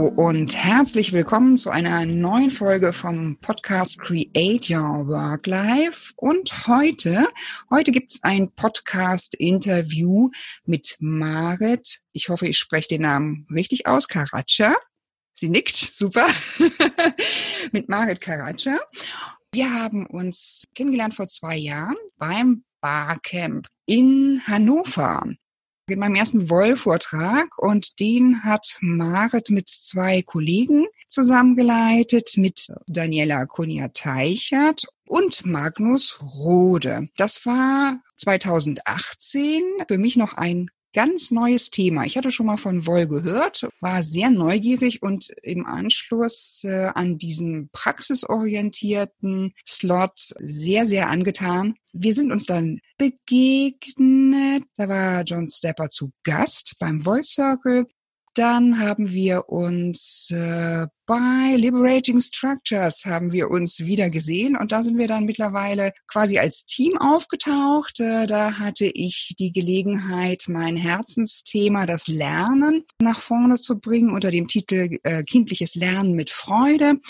Hallo und herzlich willkommen zu einer neuen Folge vom Podcast Create Your Work Life. Und heute, heute gibt's ein Podcast-Interview mit Marit. Ich hoffe, ich spreche den Namen richtig aus. Karacha. Sie nickt, super. mit Marit Karacha. Wir haben uns kennengelernt vor zwei Jahren beim Barcamp in Hannover in meinem ersten Woll-Vortrag und den hat Marit mit zwei Kollegen zusammengeleitet, mit Daniela Kunja-Teichert und Magnus Rode. Das war 2018 für mich noch ein ganz neues Thema. Ich hatte schon mal von Woll gehört, war sehr neugierig und im Anschluss äh, an diesem praxisorientierten Slot sehr, sehr angetan. Wir sind uns dann begegnet. Da war John Stepper zu Gast beim Woll Circle dann haben wir uns äh, bei Liberating Structures haben wir uns wieder gesehen und da sind wir dann mittlerweile quasi als Team aufgetaucht. Äh, da hatte ich die Gelegenheit, mein Herzensthema, das Lernen, nach vorne zu bringen unter dem Titel äh, Kindliches Lernen mit Freude.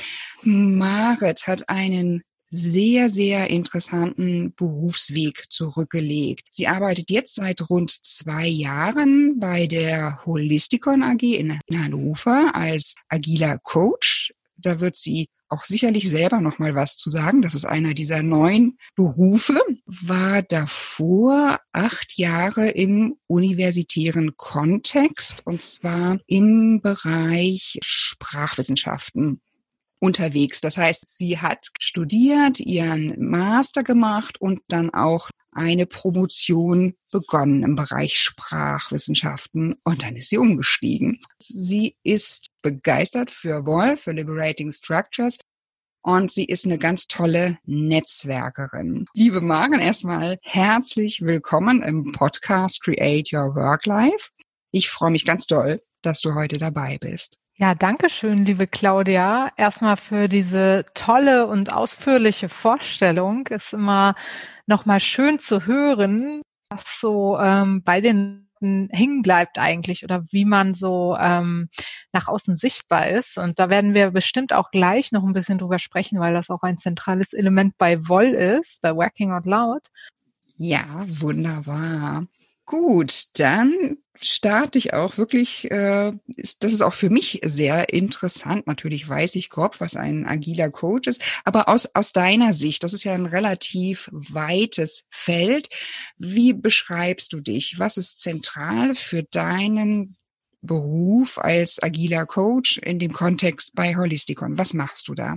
Marit hat einen sehr, sehr interessanten Berufsweg zurückgelegt. Sie arbeitet jetzt seit rund zwei Jahren bei der Holisticon AG in Hannover als agiler Coach. Da wird sie auch sicherlich selber noch mal was zu sagen. Das ist einer dieser neuen Berufe. War davor acht Jahre im universitären Kontext und zwar im Bereich Sprachwissenschaften unterwegs. Das heißt, sie hat studiert, ihren Master gemacht und dann auch eine Promotion begonnen im Bereich Sprachwissenschaften und dann ist sie umgestiegen. Sie ist begeistert für Woll, für Liberating Structures und sie ist eine ganz tolle Netzwerkerin. Liebe Maren, erstmal herzlich willkommen im Podcast Create Your Work Life. Ich freue mich ganz doll, dass du heute dabei bist. Ja, danke schön, liebe Claudia. Erstmal für diese tolle und ausführliche Vorstellung. Ist immer nochmal schön zu hören, was so ähm, bei den hängen bleibt eigentlich oder wie man so ähm, nach außen sichtbar ist. Und da werden wir bestimmt auch gleich noch ein bisschen drüber sprechen, weil das auch ein zentrales Element bei Woll ist, bei Working Out Loud. Ja, wunderbar. Gut, dann starte ich auch wirklich, äh, ist, das ist auch für mich sehr interessant. Natürlich weiß ich grob, was ein agiler Coach ist, aber aus, aus deiner Sicht, das ist ja ein relativ weites Feld. Wie beschreibst du dich? Was ist zentral für deinen Beruf als agiler Coach in dem Kontext bei Holisticon? Was machst du da?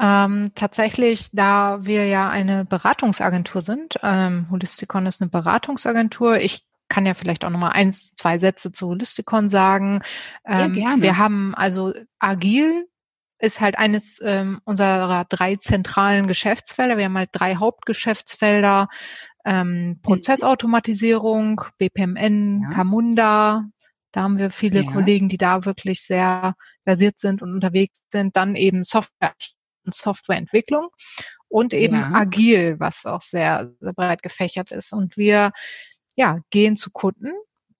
Ähm, tatsächlich, da wir ja eine Beratungsagentur sind, ähm, Holisticon ist eine Beratungsagentur. Ich kann ja vielleicht auch nochmal eins, zwei Sätze zu Holisticon sagen. Ähm, ja, gerne. Wir haben also agil ist halt eines ähm, unserer drei zentralen Geschäftsfelder. Wir haben halt drei Hauptgeschäftsfelder. Ähm, Prozessautomatisierung, BPMN, ja. Camunda. Da haben wir viele ja. Kollegen, die da wirklich sehr versiert sind und unterwegs sind. Dann eben Software und Softwareentwicklung und eben ja. agil, was auch sehr, sehr breit gefächert ist. Und wir ja, gehen zu Kunden.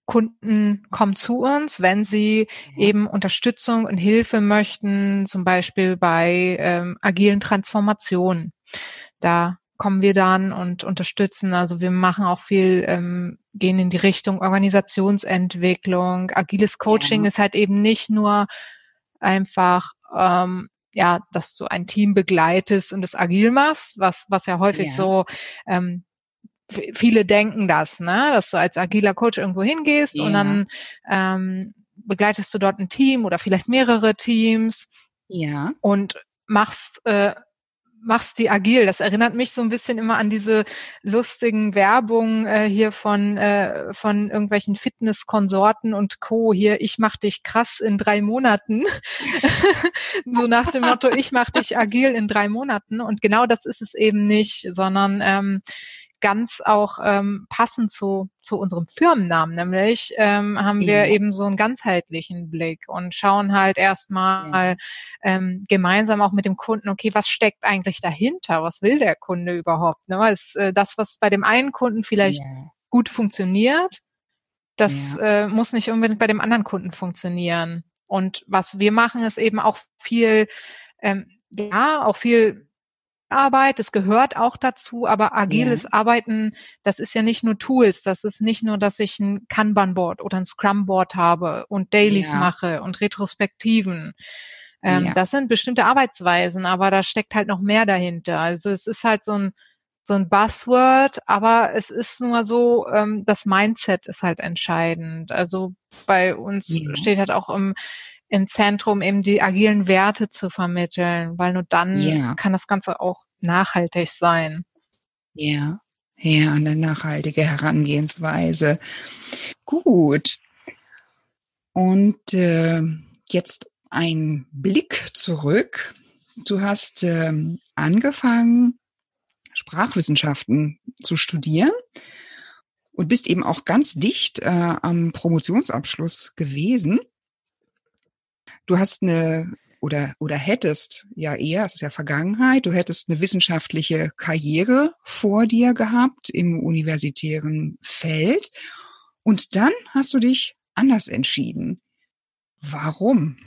Kunden kommen zu uns, wenn sie eben Unterstützung und Hilfe möchten, zum Beispiel bei ähm, agilen Transformationen. Da kommen wir dann und unterstützen. Also wir machen auch viel, ähm, gehen in die Richtung Organisationsentwicklung. Agiles Coaching ja. ist halt eben nicht nur einfach ähm, ja, dass du ein Team begleitest und es agil machst, was was ja häufig ja. so ähm, viele denken das, ne, dass du als agiler Coach irgendwo hingehst ja. und dann ähm, begleitest du dort ein Team oder vielleicht mehrere Teams. Ja. Und machst äh, machst die agil. Das erinnert mich so ein bisschen immer an diese lustigen Werbungen äh, hier von äh, von irgendwelchen Fitnesskonsorten und Co. Hier, ich mach dich krass in drei Monaten. so nach dem Motto, ich mach dich agil in drei Monaten. Und genau das ist es eben nicht, sondern ähm, ganz auch ähm, passend zu, zu unserem Firmennamen, nämlich ähm, haben wir ja. eben so einen ganzheitlichen Blick und schauen halt erstmal ja. ähm, gemeinsam auch mit dem Kunden, okay, was steckt eigentlich dahinter? Was will der Kunde überhaupt? Ne? Ist äh, das, was bei dem einen Kunden vielleicht ja. gut funktioniert, das äh, muss nicht unbedingt bei dem anderen Kunden funktionieren. Und was wir machen, ist eben auch viel, ähm, ja, auch viel Arbeit, das gehört auch dazu, aber agiles ja. Arbeiten, das ist ja nicht nur Tools, das ist nicht nur, dass ich ein Kanban-Board oder ein Scrum-Board habe und Dailies ja. mache und Retrospektiven. Ähm, ja. Das sind bestimmte Arbeitsweisen, aber da steckt halt noch mehr dahinter. Also es ist halt so ein so ein Buzzword, aber es ist nur so, ähm, das Mindset ist halt entscheidend. Also bei uns steht halt auch im, im Zentrum eben die agilen Werte zu vermitteln, weil nur dann ja. kann das Ganze auch nachhaltig sein. Ja, ja, eine nachhaltige Herangehensweise. Gut. Und äh, jetzt ein Blick zurück. Du hast ähm, angefangen, Sprachwissenschaften zu studieren und bist eben auch ganz dicht äh, am Promotionsabschluss gewesen. Du hast eine oder oder hättest ja eher, es ist ja Vergangenheit, du hättest eine wissenschaftliche Karriere vor dir gehabt im universitären Feld und dann hast du dich anders entschieden. Warum?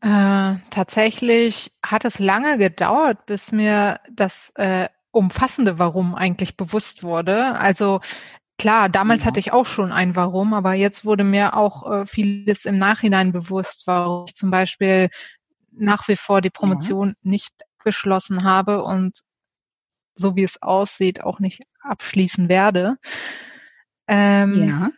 Äh, tatsächlich hat es lange gedauert, bis mir das äh, umfassende Warum eigentlich bewusst wurde. Also klar, damals ja. hatte ich auch schon ein Warum, aber jetzt wurde mir auch äh, vieles im Nachhinein bewusst, warum ich zum Beispiel nach wie vor die Promotion ja. nicht geschlossen habe und so wie es aussieht auch nicht abschließen werde. Ähm, ja.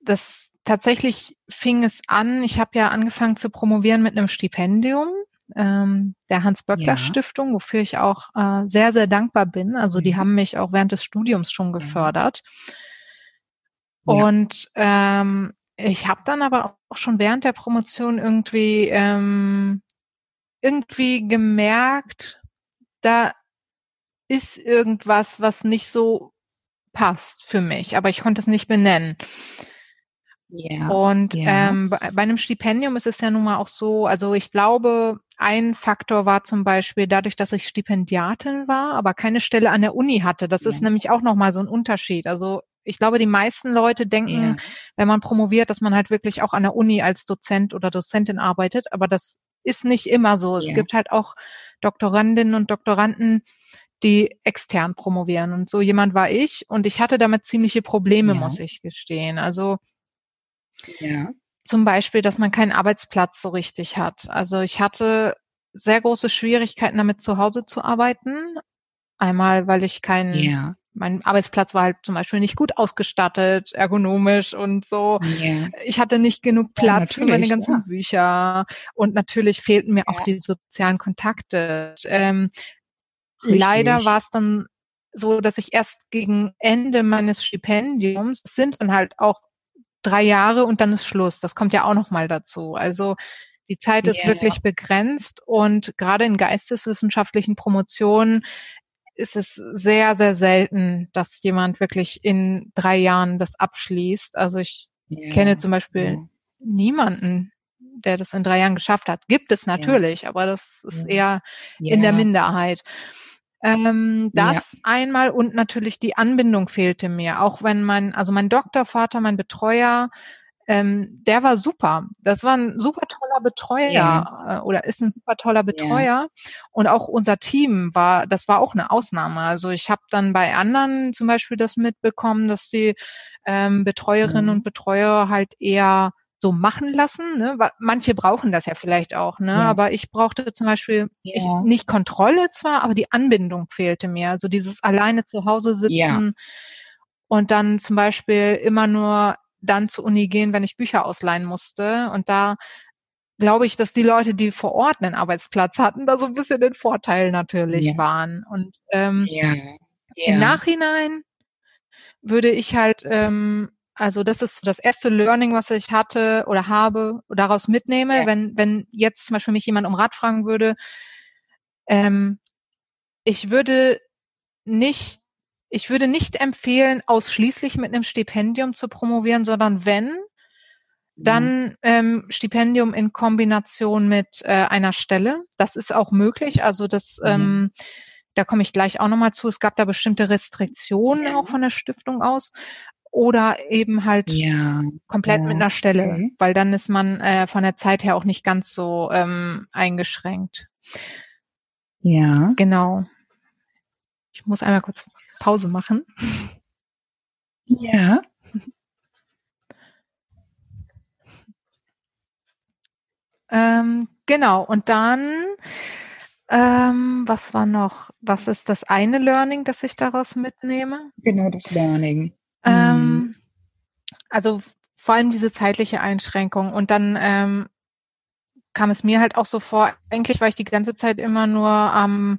Das tatsächlich fing es an, ich habe ja angefangen zu promovieren mit einem Stipendium ähm, der Hans-Böckler-Stiftung, ja. wofür ich auch äh, sehr, sehr dankbar bin. Also die haben mich auch während des Studiums schon gefördert. Ja. Und ähm, ich habe dann aber auch schon während der Promotion irgendwie ähm, irgendwie gemerkt, da ist irgendwas, was nicht so passt für mich, aber ich konnte es nicht benennen. Yeah, und yeah. Ähm, bei, bei einem Stipendium ist es ja nun mal auch so, also ich glaube, ein Faktor war zum Beispiel dadurch, dass ich Stipendiatin war, aber keine Stelle an der Uni hatte. Das yeah. ist nämlich auch nochmal so ein Unterschied. Also ich glaube, die meisten Leute denken, wenn man promoviert, dass man halt wirklich auch an der Uni als Dozent oder Dozentin arbeitet, aber das ist nicht immer so. Es gibt halt auch Doktorandinnen und Doktoranden, die extern promovieren. Und so jemand war ich und ich hatte damit ziemliche Probleme, ja. muss ich gestehen. Also ja. Zum Beispiel, dass man keinen Arbeitsplatz so richtig hat. Also ich hatte sehr große Schwierigkeiten damit zu Hause zu arbeiten. Einmal, weil ich keinen, ja. Mein Arbeitsplatz war halt zum Beispiel nicht gut ausgestattet, ergonomisch und so. Ja. Ich hatte nicht genug Platz ja, für meine ganzen ja. Bücher und natürlich fehlten mir auch die sozialen Kontakte. Ähm, leider war es dann so, dass ich erst gegen Ende meines Stipendiums, es sind dann halt auch drei Jahre und dann ist Schluss. Das kommt ja auch noch mal dazu. Also die Zeit ist yeah. wirklich begrenzt und gerade in geisteswissenschaftlichen Promotionen ist es sehr, sehr selten, dass jemand wirklich in drei Jahren das abschließt. Also ich yeah. kenne zum Beispiel yeah. niemanden, der das in drei Jahren geschafft hat. Gibt es natürlich, aber das ist eher in der Minderheit. Ähm, das einmal und natürlich die Anbindung fehlte mir. Auch wenn mein, also mein Doktorvater, mein Betreuer, ähm, der war super. Das war ein super toller Betreuer ja. äh, oder ist ein super toller Betreuer. Ja. Und auch unser Team war, das war auch eine Ausnahme. Also ich habe dann bei anderen zum Beispiel das mitbekommen, dass die ähm, Betreuerinnen mhm. und Betreuer halt eher so machen lassen. Ne? Manche brauchen das ja vielleicht auch, ne? Ja. Aber ich brauchte zum Beispiel ja. ich, nicht Kontrolle zwar, aber die Anbindung fehlte mir. Also dieses alleine zu Hause sitzen ja. und dann zum Beispiel immer nur dann zur Uni gehen, wenn ich Bücher ausleihen musste. Und da glaube ich, dass die Leute, die vor Ort einen Arbeitsplatz hatten, da so ein bisschen den Vorteil natürlich waren. Und ähm, im Nachhinein würde ich halt ähm, also das ist das erste Learning, was ich hatte oder habe oder daraus mitnehme, ja. wenn, wenn jetzt zum Beispiel mich jemand um Rat fragen würde, ähm, ich würde nicht, ich würde nicht empfehlen, ausschließlich mit einem Stipendium zu promovieren, sondern wenn, mhm. dann ähm, Stipendium in Kombination mit äh, einer Stelle. Das ist auch möglich. Also das, mhm. ähm, da komme ich gleich auch nochmal zu. Es gab da bestimmte Restriktionen ja. auch von der Stiftung aus. oder eben halt ja. komplett ja. mit einer Stelle, Okay. weil dann ist man äh, von der Zeit her auch nicht ganz so ähm, eingeschränkt. Ja. Genau. Ich muss einmal kurz Pause machen. Ja. Ähm, genau, und dann, ähm, was war noch? Das ist das eine Learning, das ich daraus mitnehme. Genau das Learning. Ähm, Mhm. also vor allem diese zeitliche Einschränkung. Und dann ähm, kam es mir halt auch so vor, eigentlich war ich die ganze Zeit immer nur am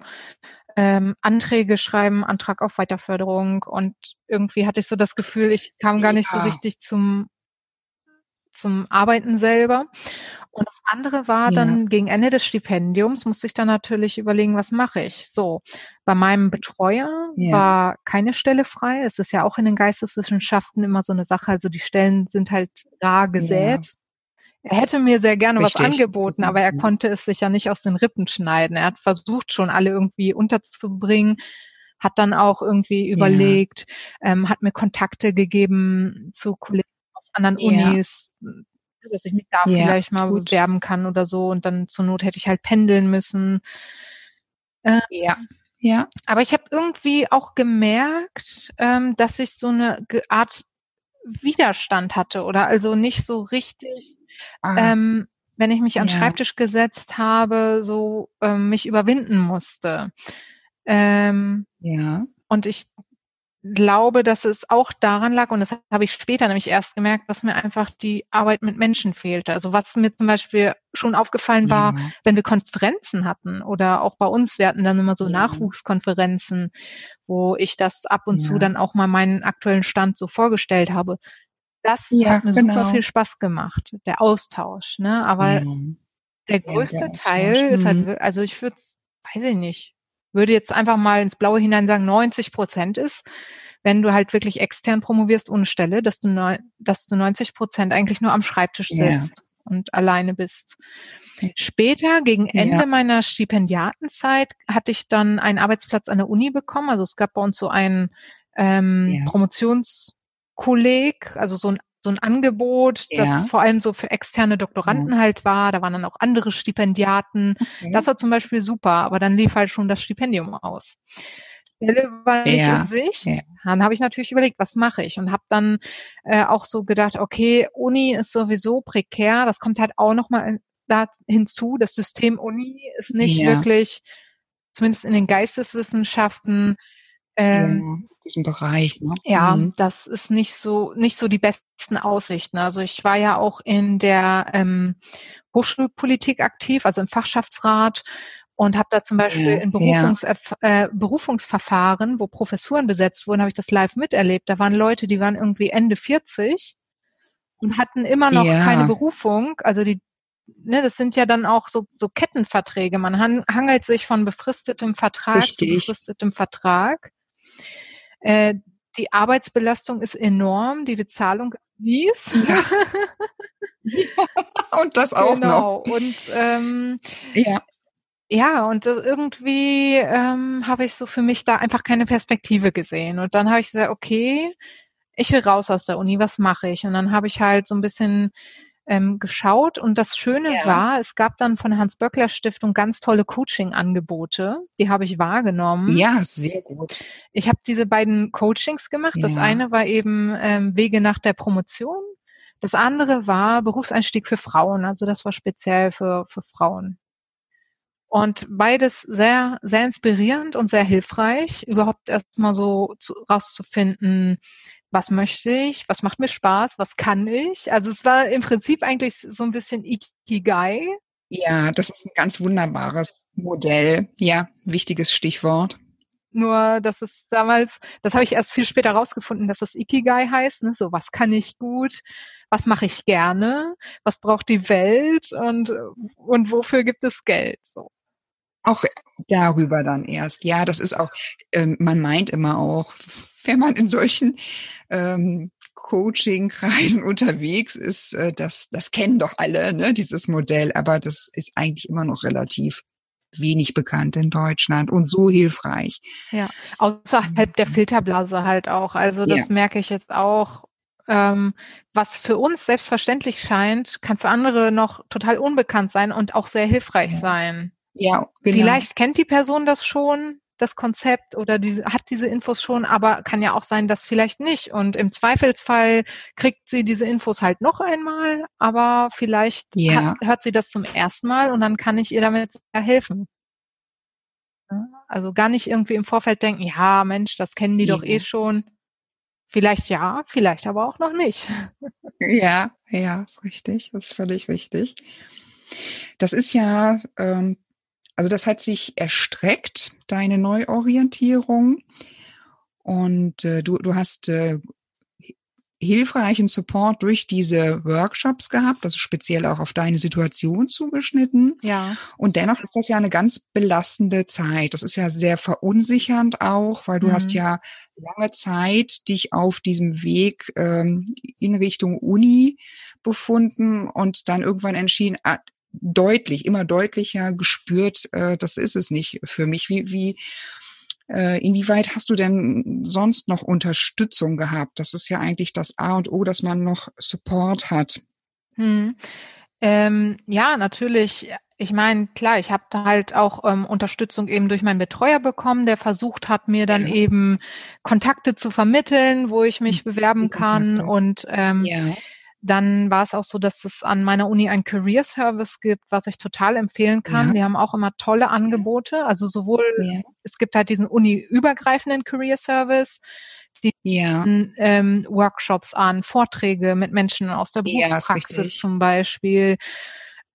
ähm, Anträge schreiben, Antrag auf Weiterförderung und irgendwie hatte ich so das Gefühl, ich kam gar nicht so Ja. richtig zum zum Arbeiten selber. Und das andere war Ja. dann gegen Ende des Stipendiums musste ich dann natürlich überlegen, was mache ich? So, bei meinem Betreuer Ja. war keine Stelle frei. Es ist ja auch in den Geisteswissenschaften immer so eine Sache. Also die Stellen sind halt rar gesät. Er hätte mir sehr gerne was Richtig. angeboten, aber er Mhm. konnte es sich ja nicht aus den Rippen schneiden. Er hat versucht, schon alle irgendwie unterzubringen, hat dann auch irgendwie Ja. überlegt, ähm, hat mir Kontakte gegeben zu Kollegen aus anderen Ja. Unis, dass ich mich da Ja, vielleicht mal gut. bewerben kann oder so. Und dann zur Not hätte ich halt pendeln müssen. Ja. Ja. Aber ich habe irgendwie auch gemerkt, ähm, dass ich so eine Art Widerstand hatte oder also nicht so richtig, ähm, wenn ich mich an den Ja. Schreibtisch gesetzt habe, so ähm, mich überwinden musste. Ähm, ja. und ich glaube, dass es auch daran lag, und das habe ich später nämlich erst gemerkt, dass mir einfach die Arbeit mit Menschen fehlte. Also was mir zum Beispiel schon aufgefallen war, Ja. wenn wir Konferenzen hatten oder auch bei uns, wir hatten dann immer so Ja. Nachwuchskonferenzen, wo ich das ab und zu Ja. dann auch mal meinen aktuellen Stand so vorgestellt habe. Das Ja, hat mir genau. super viel Spaß gemacht, der Austausch, ne? Aber ja. der der größte Austausch, Teil ist halt, mhm. also ich würde, weiß ich nicht, würde jetzt einfach mal ins Blaue hinein sagen, 90 Prozent ist, wenn du halt wirklich extern promovierst ohne Stelle, dass du, neu, dass du 90 Prozent eigentlich nur am Schreibtisch Ja. sitzt und alleine bist. Später, gegen Ja. Ende meiner Stipendiatenzeit, hatte ich dann einen Arbeitsplatz an der Uni bekommen. Also es gab bei uns so einen ähm, Ja. Promotionskolleg, also so ein so ein Angebot, Ja. das vor allem so für externe Doktoranden halt war. Da waren dann auch andere Stipendiaten. Okay. Das war zum Beispiel super, aber dann lief halt schon das Stipendium aus. Stelle war nicht Ja, in Sicht. ja. Dann habe ich natürlich überlegt, was mache ich und habe dann äh, auch so gedacht, okay, Uni ist sowieso prekär. Das kommt halt auch nochmal da hinzu. Das System Uni ist nicht Ja. wirklich, zumindest in den Geisteswissenschaften, ähm, ja, diesen Bereich. Ne? ja, Mhm. das ist nicht so nicht so die besten Aussichten. Also ich war ja auch in der ähm, Hochschulpolitik aktiv, also im Fachschaftsrat und habe da zum Beispiel Ja, in ja. Berufungs äh, Berufungsverfahren, wo Professuren besetzt wurden, habe ich das live miterlebt. Da waren Leute, die waren irgendwie Ende 40 und hatten immer noch Ja. keine Berufung. Also die Ne, das sind ja dann auch so, so Kettenverträge. Man han hangelt sich von befristetem Vertrag zu Richtig. befristetem Vertrag. Äh, die Arbeitsbelastung ist enorm, die Bezahlung ist mies. Und das auch genau. noch. Und ähm, Ja. ja, und irgendwie ähm, habe ich so für mich da einfach keine Perspektive gesehen. Und dann habe ich gesagt, okay, ich will raus aus der Uni, was mache ich? Und dann habe ich halt so ein bisschen ähm, geschaut und das Schöne Ja. war, es gab dann von der Hans-Böckler-Stiftung ganz tolle Coaching-Angebote, die habe ich wahrgenommen. Ja, sehr gut. Ich habe diese beiden Coachings gemacht. Das Ja. eine war eben ähm, Wege nach der Promotion. Das andere war Berufseinstieg für Frauen. Also das war speziell für, für Frauen. Und beides sehr, sehr inspirierend und sehr hilfreich, überhaupt erstmal so zu, rauszufinden, was möchte ich, was macht mir Spaß, was kann ich. Also es war im Prinzip eigentlich so ein bisschen Ikigai. Ja, das ist ein ganz wunderbares Modell. Ja, wichtiges Stichwort. Nur, dass es damals, das habe ich erst viel später rausgefunden, dass das Ikigai heißt. Ne? So, was kann ich gut? Was mache ich gerne? Was braucht die Welt? Und, und wofür gibt es Geld? So. Auch darüber dann erst. Ja, das ist auch, ähm, man meint immer auch, wenn man in solchen ähm, Coaching-Kreisen unterwegs ist, äh, das, das kennen doch alle, ne, dieses Modell, aber das ist eigentlich immer noch relativ. wenig bekannt in Deutschland und so hilfreich. Ja, außerhalb der Filterblase halt auch. Also das ja. merke ich jetzt auch. Ähm, was für uns selbstverständlich scheint, kann für andere noch total unbekannt sein und auch sehr hilfreich ja. sein. Ja, genau. Vielleicht kennt die Person das schon, das Konzept oder die, hat diese Infos schon, aber kann ja auch sein, dass vielleicht nicht. Und im Zweifelsfall kriegt sie diese Infos halt noch einmal, aber vielleicht ja. hat, hört sie das zum ersten Mal und dann kann ich ihr damit helfen. Also gar nicht irgendwie im Vorfeld denken, ja, Mensch, das kennen die ja. doch eh schon. Vielleicht ja, vielleicht aber auch noch nicht. Ja, ja, ist richtig, das ist völlig richtig. Das ist ja ähm, also das hat sich erstreckt, deine Neuorientierung. Und äh, du, du hast äh, hilfreichen Support durch diese Workshops gehabt, also speziell auch auf deine Situation zugeschnitten. Ja. Und dennoch ist das ja eine ganz belastende Zeit. Das ist ja sehr verunsichernd auch, weil du mhm. hast ja lange Zeit dich auf diesem Weg ähm, in Richtung Uni befunden und dann irgendwann entschieden, ah, deutlich, immer deutlicher gespürt, äh, das ist es nicht für mich. Wie, wie, äh, inwieweit hast du denn sonst noch Unterstützung gehabt? Das ist ja eigentlich das A und O, dass man noch Support hat. Hm. Ähm, ja, natürlich. Ich meine, klar, ich habe halt auch ähm, Unterstützung eben durch meinen Betreuer bekommen, der versucht hat, mir dann ja. eben Kontakte zu vermitteln, wo ich mich hm. bewerben kann. Und ähm, ja. Dann war es auch so, dass es an meiner Uni ein Career Service gibt, was ich total empfehlen kann. Ja. Die haben auch immer tolle Angebote. Also sowohl, ja. es gibt halt diesen uni-übergreifenden Career Service, die ja. ähm, Workshops an, Vorträge mit Menschen aus der Berufspraxis zum Beispiel.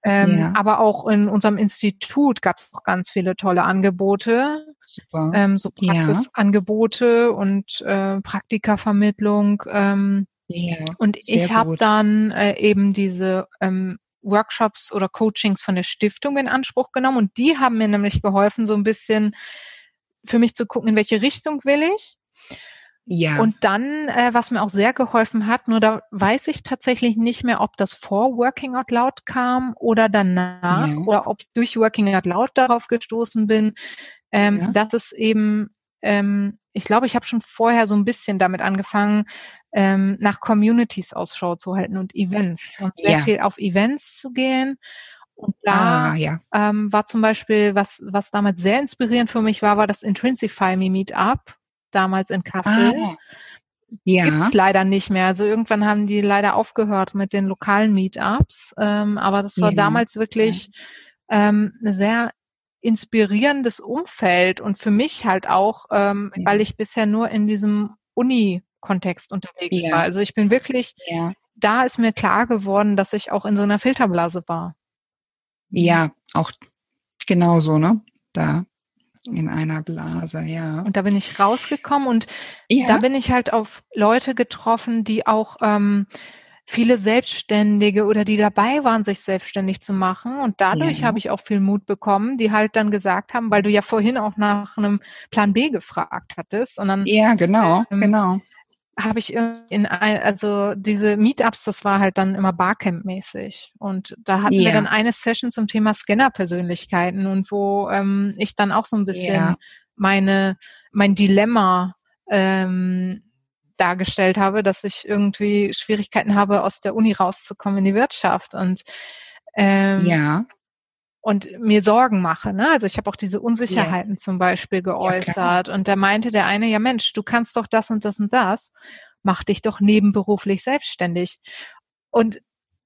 Ähm, ja. Aber auch in unserem Institut gab es auch ganz viele tolle Angebote. Super. Ähm, so Praxisangebote ja. und äh, Praktikavermittlung. Ähm, ja, und ich habe dann äh, eben diese ähm, Workshops oder Coachings von der Stiftung in Anspruch genommen und die haben mir nämlich geholfen, so ein bisschen für mich zu gucken, in welche Richtung will ich. Ja. Und dann, äh, was mir auch sehr geholfen hat, nur da weiß ich tatsächlich nicht mehr, ob das vor Working Out Loud kam oder danach ja. oder ob ich durch Working Out Loud darauf gestoßen bin, ähm, ja. dass es eben, ähm, ich glaube, ich habe schon vorher so ein bisschen damit angefangen, ähm, nach Communities Ausschau zu halten und Events und sehr ja. viel auf Events zu gehen. Und da ah, ja. ähm, war zum Beispiel, was, was damals sehr inspirierend für mich war, war das Intrinsify Me Meetup, damals in Kassel. Ah, ja. Gibt's leider nicht mehr. Also irgendwann haben die leider aufgehört mit den lokalen Meetups. Ähm, aber das war ja. damals wirklich ähm, ein sehr inspirierendes Umfeld und für mich halt auch, ähm, weil ich bisher nur in diesem Uni Kontext unterwegs ja. war. Also ich bin wirklich, ja. da ist mir klar geworden, dass ich auch in so einer Filterblase war. Ja, auch genauso, ne? Da in einer Blase, ja. Und da bin ich rausgekommen und ja. da bin ich halt auf Leute getroffen, die auch ähm, viele Selbstständige oder die dabei waren, sich selbstständig zu machen. Und dadurch ja. habe ich auch viel Mut bekommen, die halt dann gesagt haben, weil du ja vorhin auch nach einem Plan B gefragt hattest. Und dann, ja, genau, ähm, genau habe ich in ein, also diese Meetups, das war halt dann immer Barcamp-mäßig. Und da hatten ja. wir dann eine Session zum Thema Scanner-Persönlichkeiten und wo ähm, ich dann auch so ein bisschen ja. meine, mein Dilemma ähm, dargestellt habe, dass ich irgendwie Schwierigkeiten habe, aus der Uni rauszukommen in die Wirtschaft. Und ähm, ja und mir Sorgen mache. Ne? Also ich habe auch diese Unsicherheiten yeah. zum Beispiel geäußert. Ja, und da meinte der eine, ja Mensch, du kannst doch das und das und das, mach dich doch nebenberuflich selbstständig. Und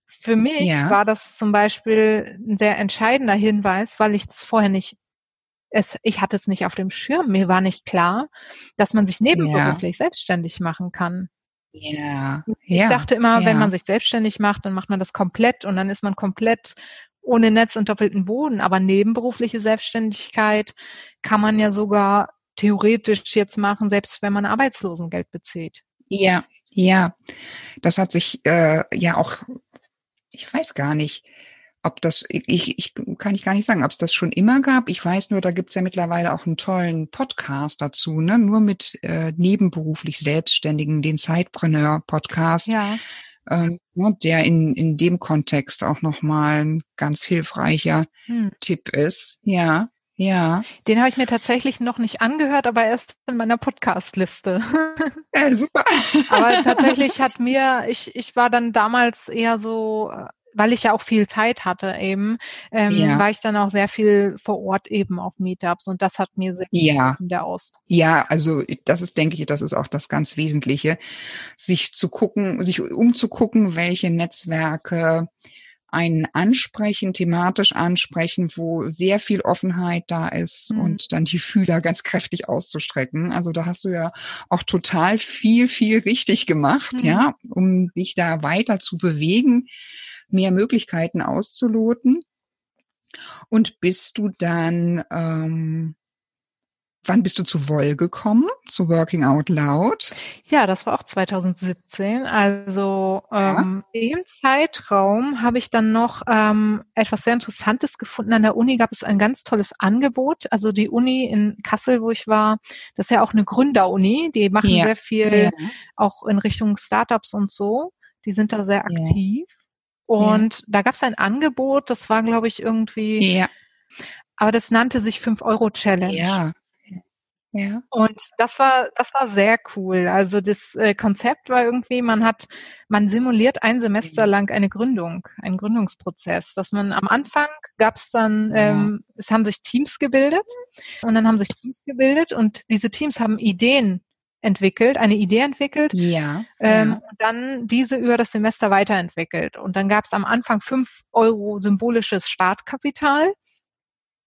für mich ja. war das zum Beispiel ein sehr entscheidender Hinweis, weil ich es vorher nicht, es, ich hatte es nicht auf dem Schirm. Mir war nicht klar, dass man sich nebenberuflich ja. selbstständig machen kann. Ja. Ich ja. dachte immer, wenn man sich selbstständig macht, dann macht man das komplett und dann ist man komplett ohne Netz und doppelten Boden. Aber nebenberufliche Selbstständigkeit kann man ja sogar theoretisch jetzt machen, selbst wenn man Arbeitslosengeld bezieht. Ja, ja. Das hat sich äh, ja auch, ich weiß gar nicht, ob das, ich, ich kann ich gar nicht sagen, ob es das schon immer gab. Ich weiß nur, da gibt's ja mittlerweile auch einen tollen Podcast dazu, ne? Nur mit äh, nebenberuflich Selbstständigen, den Sidepreneur-Podcast. Ja ähm, ne, der in, in dem Kontext auch nochmal ein ganz hilfreicher hm. Tipp ist. Ja, Ja. Den habe ich mir tatsächlich noch nicht angehört, aber erst in meiner Podcast-Liste. Ja, super. aber tatsächlich hat mir, ich, ich war dann damals eher so, weil ich ja auch viel Zeit hatte eben, ähm, ja. war ich dann auch sehr viel vor Ort eben auf Meetups und das hat mir sehr ja. in der Ost. Ja, also das ist, denke ich, das ist auch das ganz Wesentliche, sich zu gucken, sich umzugucken, welche Netzwerke einen ansprechen, thematisch ansprechen, wo sehr viel Offenheit da ist mhm. und dann die Fühler ganz kräftig auszustrecken. Also da hast du ja auch total viel, viel richtig gemacht, mhm. ja, um dich da weiter zu bewegen, mehr Möglichkeiten auszuloten. Und bist du dann ähm, Wann bist du zu Woll gekommen, zu Working Out Loud? Ja, das war auch 2017. Also ja. ähm, im Zeitraum habe ich dann noch ähm, etwas sehr Interessantes gefunden. An der Uni gab es ein ganz tolles Angebot. Also die Uni in Kassel, wo ich war, das ist ja auch eine Gründeruni. Die machen ja. sehr viel ja. auch in Richtung Startups und so. Die sind da sehr aktiv. Und da gab es ein Angebot, das war, glaube ich, irgendwie. Ja. Aber das nannte sich 5-Euro-Challenge. Ja. Ja. Und das war, das war sehr cool. Also das äh, Konzept war irgendwie, man hat, man simuliert ein Semester lang eine Gründung, einen Gründungsprozess. Dass man am Anfang gab es dann, ähm, es haben sich Teams gebildet und dann haben sich Teams gebildet und diese Teams haben Ideen entwickelt, eine Idee entwickelt, ja, ähm, ja. dann diese über das Semester weiterentwickelt. Und dann gab es am Anfang fünf Euro symbolisches Startkapital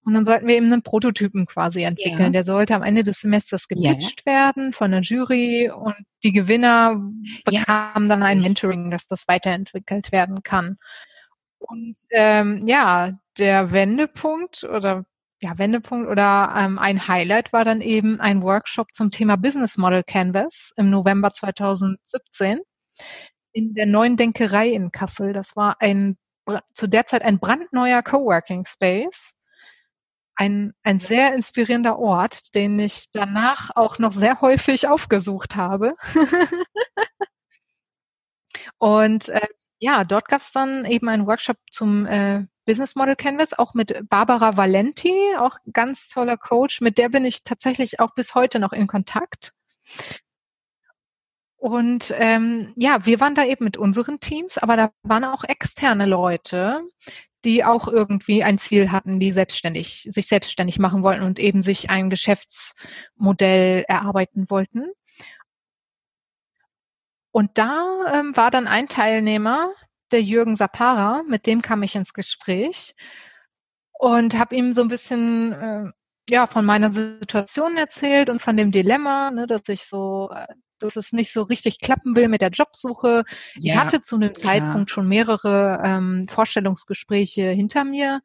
und dann sollten wir eben einen Prototypen quasi entwickeln. Ja. Der sollte am Ende des Semesters gepitcht ja. werden von der Jury und die Gewinner bekamen ja. dann ein Mentoring, dass das weiterentwickelt werden kann. Und ähm, ja, der Wendepunkt oder ja, Wendepunkt oder ähm, ein Highlight war dann eben ein Workshop zum Thema Business Model Canvas im November 2017 in der neuen Denkerei in Kassel. Das war ein zu der Zeit ein brandneuer Coworking Space ein, ein sehr inspirierender Ort, den ich danach auch noch sehr häufig aufgesucht habe. und äh, ja, dort gab es dann eben einen Workshop zum äh, Business Model Canvas, auch mit Barbara Valenti, auch ganz toller Coach. Mit der bin ich tatsächlich auch bis heute noch in Kontakt. Und ähm, ja, wir waren da eben mit unseren Teams, aber da waren auch externe Leute, die auch irgendwie ein Ziel hatten, die selbstständig, sich selbstständig machen wollten und eben sich ein Geschäftsmodell erarbeiten wollten. Und da ähm, war dann ein Teilnehmer, der Jürgen Sapara, mit dem kam ich ins Gespräch und habe ihm so ein bisschen äh, ja von meiner Situation erzählt und von dem Dilemma, ne, dass ich so äh, dass es nicht so richtig klappen will mit der Jobsuche. Ja, ich hatte zu einem. Zeitpunkt schon mehrere ähm, Vorstellungsgespräche hinter mir,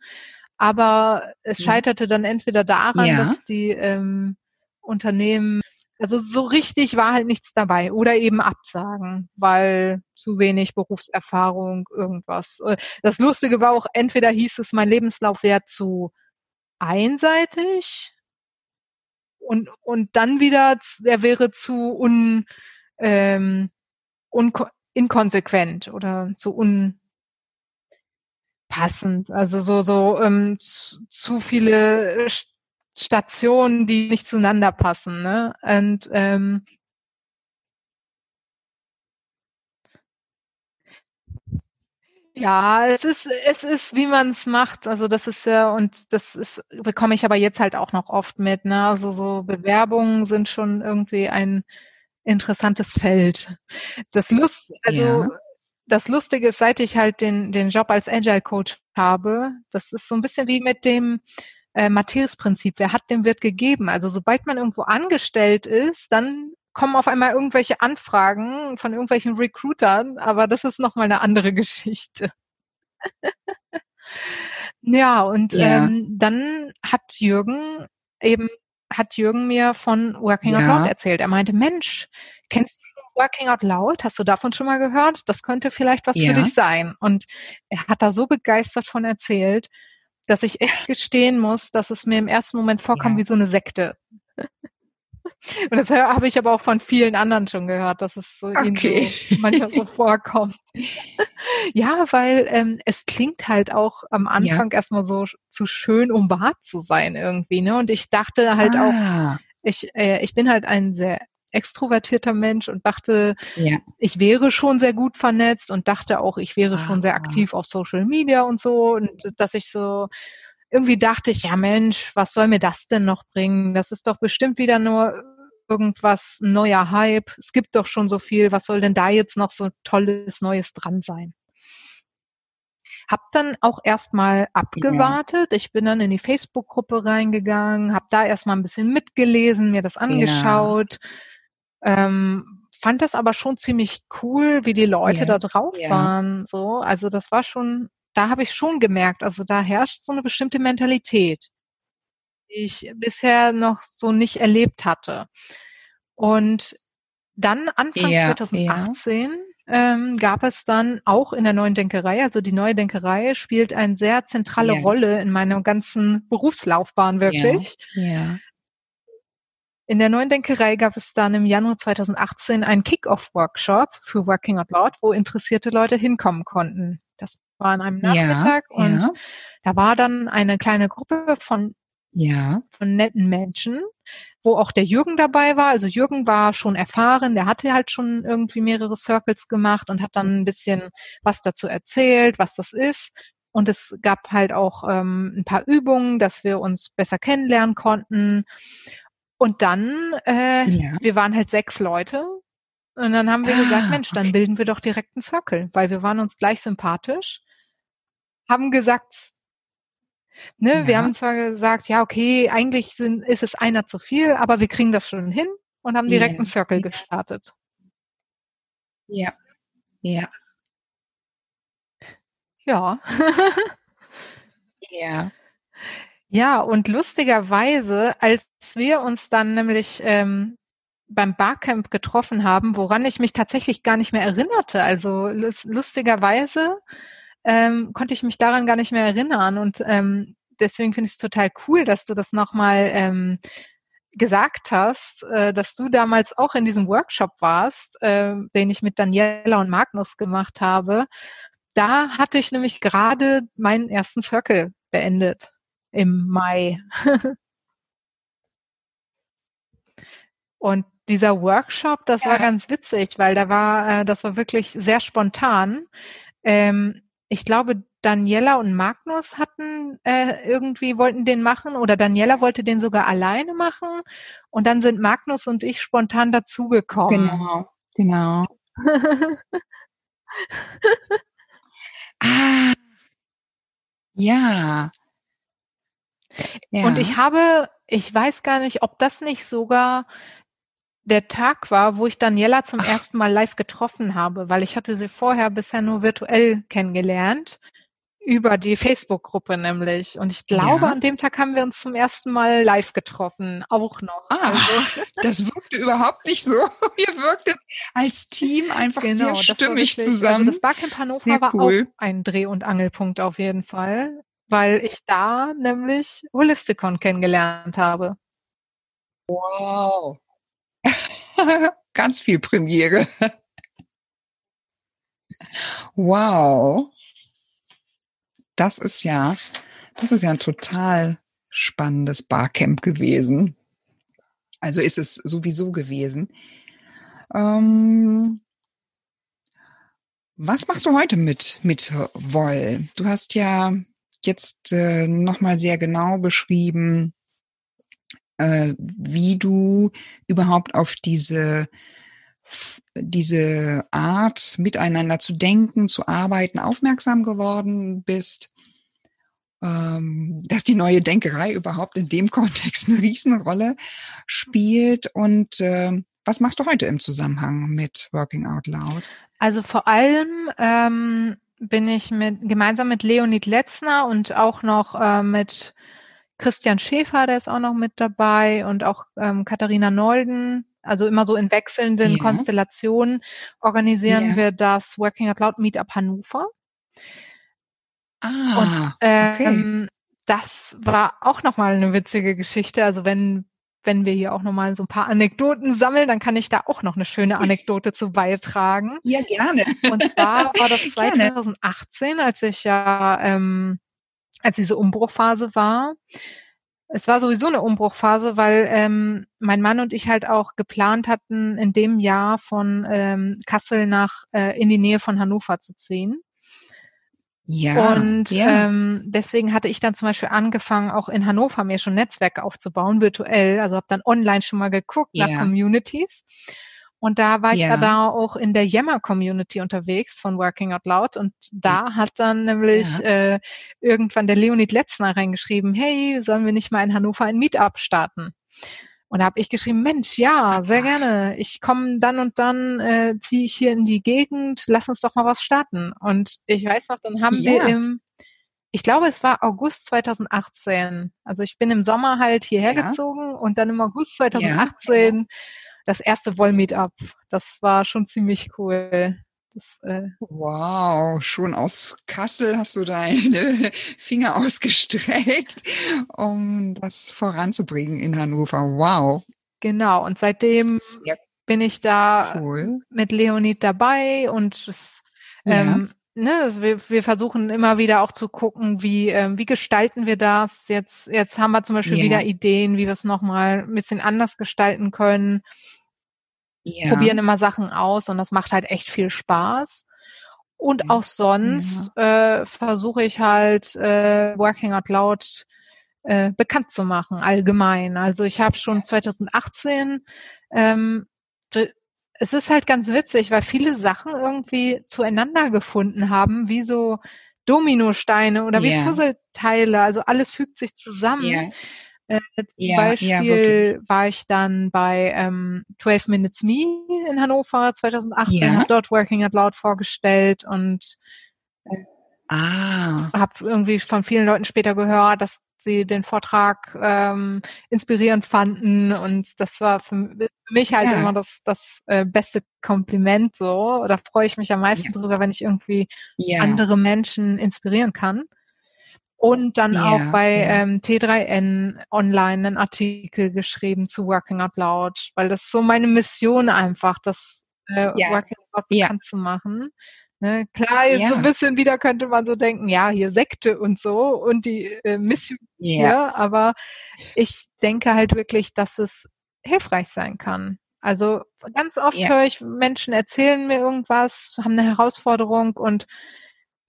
aber es scheiterte dann entweder daran, ja. dass die ähm, Unternehmen, also so richtig war halt nichts dabei oder eben absagen, weil zu wenig Berufserfahrung, irgendwas. Äh, das Lustige war auch, entweder hieß es, mein Lebenslauf wäre zu einseitig, und, und dann wieder, er wäre zu un, ähm, un, inkonsequent oder zu unpassend. Also so, so ähm, zu, zu viele Stationen, die nicht zueinander passen. Ne? Und ähm, Ja, es ist, es ist, wie man es macht. Also das ist ja, und das ist, bekomme ich aber jetzt halt auch noch oft mit. Ne? Also so Bewerbungen sind schon irgendwie ein interessantes Feld. Das Lust, also ja. das Lustige ist, seit ich halt den, den Job als Agile Coach habe, das ist so ein bisschen wie mit dem äh, Matthäus-Prinzip. Wer hat, dem wird gegeben. Also sobald man irgendwo angestellt ist, dann kommen auf einmal irgendwelche Anfragen von irgendwelchen Recruitern, aber das ist nochmal eine andere Geschichte. ja, und ja. Ähm, dann hat Jürgen eben, hat Jürgen mir von Working Out Loud erzählt. Er meinte, Mensch, kennst du schon Working Out Loud? Hast du davon schon mal gehört? Das könnte vielleicht was ja. für dich sein. Und er hat da so begeistert von erzählt, dass ich echt gestehen muss, dass es mir im ersten Moment vorkam ja. wie so eine Sekte. Und das habe ich aber auch von vielen anderen schon gehört, dass es so, okay. so manchmal so vorkommt. ja, weil ähm, es klingt halt auch am Anfang ja. erstmal so zu schön, um wahr zu sein irgendwie. Ne? Und ich dachte halt ah. auch, ich, äh, ich bin halt ein sehr extrovertierter Mensch und dachte, ja. ich wäre schon sehr gut vernetzt und dachte auch, ich wäre ah. schon sehr ah. aktiv auf Social Media und so und dass ich so irgendwie dachte ich, ja Mensch, was soll mir das denn noch bringen? Das ist doch bestimmt wieder nur irgendwas neuer Hype. Es gibt doch schon so viel. Was soll denn da jetzt noch so tolles Neues dran sein? Hab dann auch erstmal abgewartet. Ja. Ich bin dann in die Facebook-Gruppe reingegangen, hab da erstmal ein bisschen mitgelesen, mir das angeschaut. Ja. Ähm, fand das aber schon ziemlich cool, wie die Leute ja. da drauf waren. So, also das war schon da habe ich schon gemerkt, also da herrscht so eine bestimmte Mentalität, die ich bisher noch so nicht erlebt hatte. Und dann Anfang ja, 2018 ja. Ähm, gab es dann auch in der neuen Denkerei, also die neue Denkerei spielt eine sehr zentrale. Rolle in meiner ganzen Berufslaufbahn wirklich. Ja. In der neuen Denkerei gab es dann im Januar 2018 einen Kick-Off-Workshop für Working Out Loud, wo interessierte Leute hinkommen konnten. Das war an einem Nachmittag ja, und ja. da war dann eine kleine Gruppe von, ja. von netten Menschen, wo auch der Jürgen dabei war. Also Jürgen war schon erfahren, der hatte halt schon irgendwie mehrere Circles gemacht und hat dann ein bisschen was dazu erzählt, was das ist. Und es gab halt auch ähm, ein paar Übungen, dass wir uns besser kennenlernen konnten. Und dann, äh, ja. wir waren halt sechs Leute und dann haben wir ah, gesagt, Mensch, dann bilden wir doch direkt einen Circle, weil wir waren uns gleich sympathisch, haben gesagt, ne, ja. wir haben zwar gesagt, ja, okay, eigentlich sind, ist es einer zu viel, aber wir kriegen das schon hin und haben direkt yeah. einen Circle gestartet. Ja. Ja. Ja. ja. Ja, und lustigerweise, als wir uns dann nämlich ähm, beim Barcamp getroffen haben, woran ich mich tatsächlich gar nicht mehr erinnerte. Also lustigerweise ähm, konnte ich mich daran gar nicht mehr erinnern. Und ähm, deswegen finde ich es total cool, dass du das nochmal ähm, gesagt hast, äh, dass du damals auch in diesem Workshop warst, äh, den ich mit Daniela und Magnus gemacht habe. Da hatte ich nämlich gerade meinen ersten Circle beendet im Mai. und dieser Workshop, das ja. war ganz witzig, weil da war, äh, das war wirklich sehr spontan. Ähm, ich glaube, Daniela und Magnus hatten äh, irgendwie wollten den machen oder Daniela wollte den sogar alleine machen und dann sind Magnus und ich spontan dazugekommen. Genau, genau. ah, ja. Ja. Und ich habe, ich weiß gar nicht, ob das nicht sogar der Tag war, wo ich Daniela zum Ach. ersten Mal live getroffen habe, weil ich hatte sie vorher bisher nur virtuell kennengelernt über die Facebook-Gruppe nämlich. Und ich glaube, ja. an dem Tag haben wir uns zum ersten Mal live getroffen, auch noch. Ah, also. das wirkte überhaupt nicht so. Ihr wirktet als Team einfach genau, sehr stimmig wirklich, zusammen. Also das Barcamp Hannover sehr war cool. auch ein Dreh- und Angelpunkt auf jeden Fall, weil ich da nämlich Holisticon kennengelernt habe. Wow. Ganz viel Premiere. Wow. Das ist ja, das ist ja ein total spannendes Barcamp gewesen. Also ist es sowieso gewesen. Ähm, was machst du heute mit, mit Woll? Du hast ja jetzt äh, nochmal sehr genau beschrieben, äh, wie du überhaupt auf diese diese Art, miteinander zu denken, zu arbeiten, aufmerksam geworden bist, ähm, dass die neue Denkerei überhaupt in dem Kontext eine Riesenrolle spielt. Und äh, was machst du heute im Zusammenhang mit Working Out Loud? Also vor allem ähm, bin ich mit gemeinsam mit Leonid Letzner und auch noch äh, mit Christian Schäfer, der ist auch noch mit dabei und auch ähm, Katharina Nolden. Also immer so in wechselnden ja. Konstellationen organisieren ja. wir das Working Out Loud Meetup Hannover. Ah, und ähm, okay. das war auch nochmal eine witzige Geschichte. Also wenn wenn wir hier auch nochmal so ein paar Anekdoten sammeln, dann kann ich da auch noch eine schöne Anekdote zu beitragen. Ja, gerne. Und zwar war das 2018, als ich ja, ähm, als diese Umbruchphase war. Es war sowieso eine Umbruchphase, weil ähm, mein Mann und ich halt auch geplant hatten, in dem Jahr von ähm, Kassel nach äh, in die Nähe von Hannover zu ziehen. Ja. Und ja. Ähm, deswegen hatte ich dann zum Beispiel angefangen, auch in Hannover mir schon Netzwerke aufzubauen, virtuell. Also habe dann online schon mal geguckt ja. nach Communities. Und da war ich ja. da auch in der Yammer-Community unterwegs von Working Out Loud. Und da hat dann nämlich ja. äh, irgendwann der Leonid Letzner reingeschrieben, hey, sollen wir nicht mal in Hannover ein Meetup starten? Und da habe ich geschrieben, Mensch, ja, sehr gerne. Ich komme dann und dann, äh, ziehe ich hier in die Gegend, lass uns doch mal was starten. Und ich weiß noch, dann haben ja. wir im, ich glaube, es war August 2018. Also ich bin im Sommer halt hierher ja. gezogen und dann im August 2018 ja. das erste Woll-Meetup. Das war schon ziemlich cool. Das, äh wow, schon aus Kassel hast du deine Finger ausgestreckt, um das voranzubringen in Hannover. Wow. Genau, und seitdem ja. bin ich da cool. mit Leonid dabei und es, ja. ähm, ne, also wir, wir versuchen immer wieder auch zu gucken, wie, ähm, wie gestalten wir das. Jetzt, jetzt haben wir zum Beispiel ja. wieder Ideen, wie wir es nochmal ein bisschen anders gestalten können ja. probieren immer Sachen aus und das macht halt echt viel Spaß. Und auch sonst ja. äh, versuche ich halt äh, Working Out Loud äh, bekannt zu machen, allgemein. Also ich habe schon 2018, ähm, es ist halt ganz witzig, weil viele Sachen irgendwie zueinander gefunden haben, wie so Dominosteine oder yeah. wie Puzzleteile. Also alles fügt sich zusammen. Yeah. Äh, zum ja, Beispiel ja, war ich dann bei ähm, 12 Minutes Me in Hannover 2018, ja. habe dort Working Out Loud vorgestellt und äh, ah. habe irgendwie von vielen Leuten später gehört, dass sie den Vortrag ähm, inspirierend fanden und das war für, mich halt ja. immer das, das äh, beste Kompliment so. Da freue ich mich am meisten ja. drüber, wenn ich irgendwie ja. andere Menschen inspirieren kann und dann yeah, auch bei yeah. ähm, T3N online einen Artikel geschrieben zu Working Out Loud, weil das so meine Mission einfach, das äh, yeah. Working Out Loud bekannt zu machen. Ne? Klar, jetzt so ein bisschen wieder könnte man so denken, ja, hier Sekte und so und die äh, Mission hier, aber ich denke halt wirklich, dass es hilfreich sein kann. Also ganz oft höre ich Menschen erzählen mir irgendwas, haben eine Herausforderung und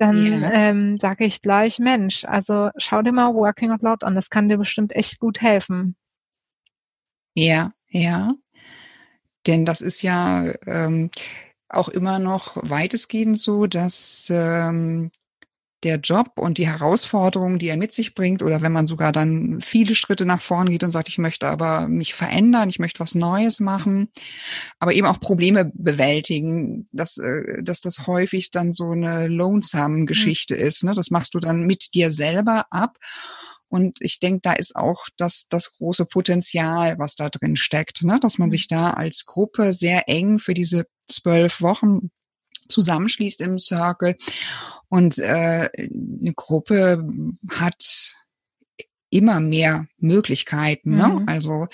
dann yeah. ähm, sage ich gleich, Mensch, also schau dir mal Working Out Loud an, das kann dir bestimmt echt gut helfen. Ja, ja. Denn das ist ja ähm, auch immer noch weitestgehend so, dass ähm, der Job und die Herausforderungen, die er mit sich bringt, oder wenn man sogar dann viele Schritte nach vorn geht und sagt, ich möchte aber mich verändern, ich möchte was Neues machen, aber eben auch Probleme bewältigen, dass, äh, dass das häufig dann so eine lonesome mhm. Geschichte mhm. ist. Ne? Das machst du dann mit dir selber ab. Und ich denke, da ist auch das, das große Potenzial, was da drin steckt, ne? dass man mhm. sich da als Gruppe sehr eng für diese zwölf Wochen zusammenschließt im Circle. Und äh, eine Gruppe hat immer mehr Möglichkeiten. Ne? Mhm. Also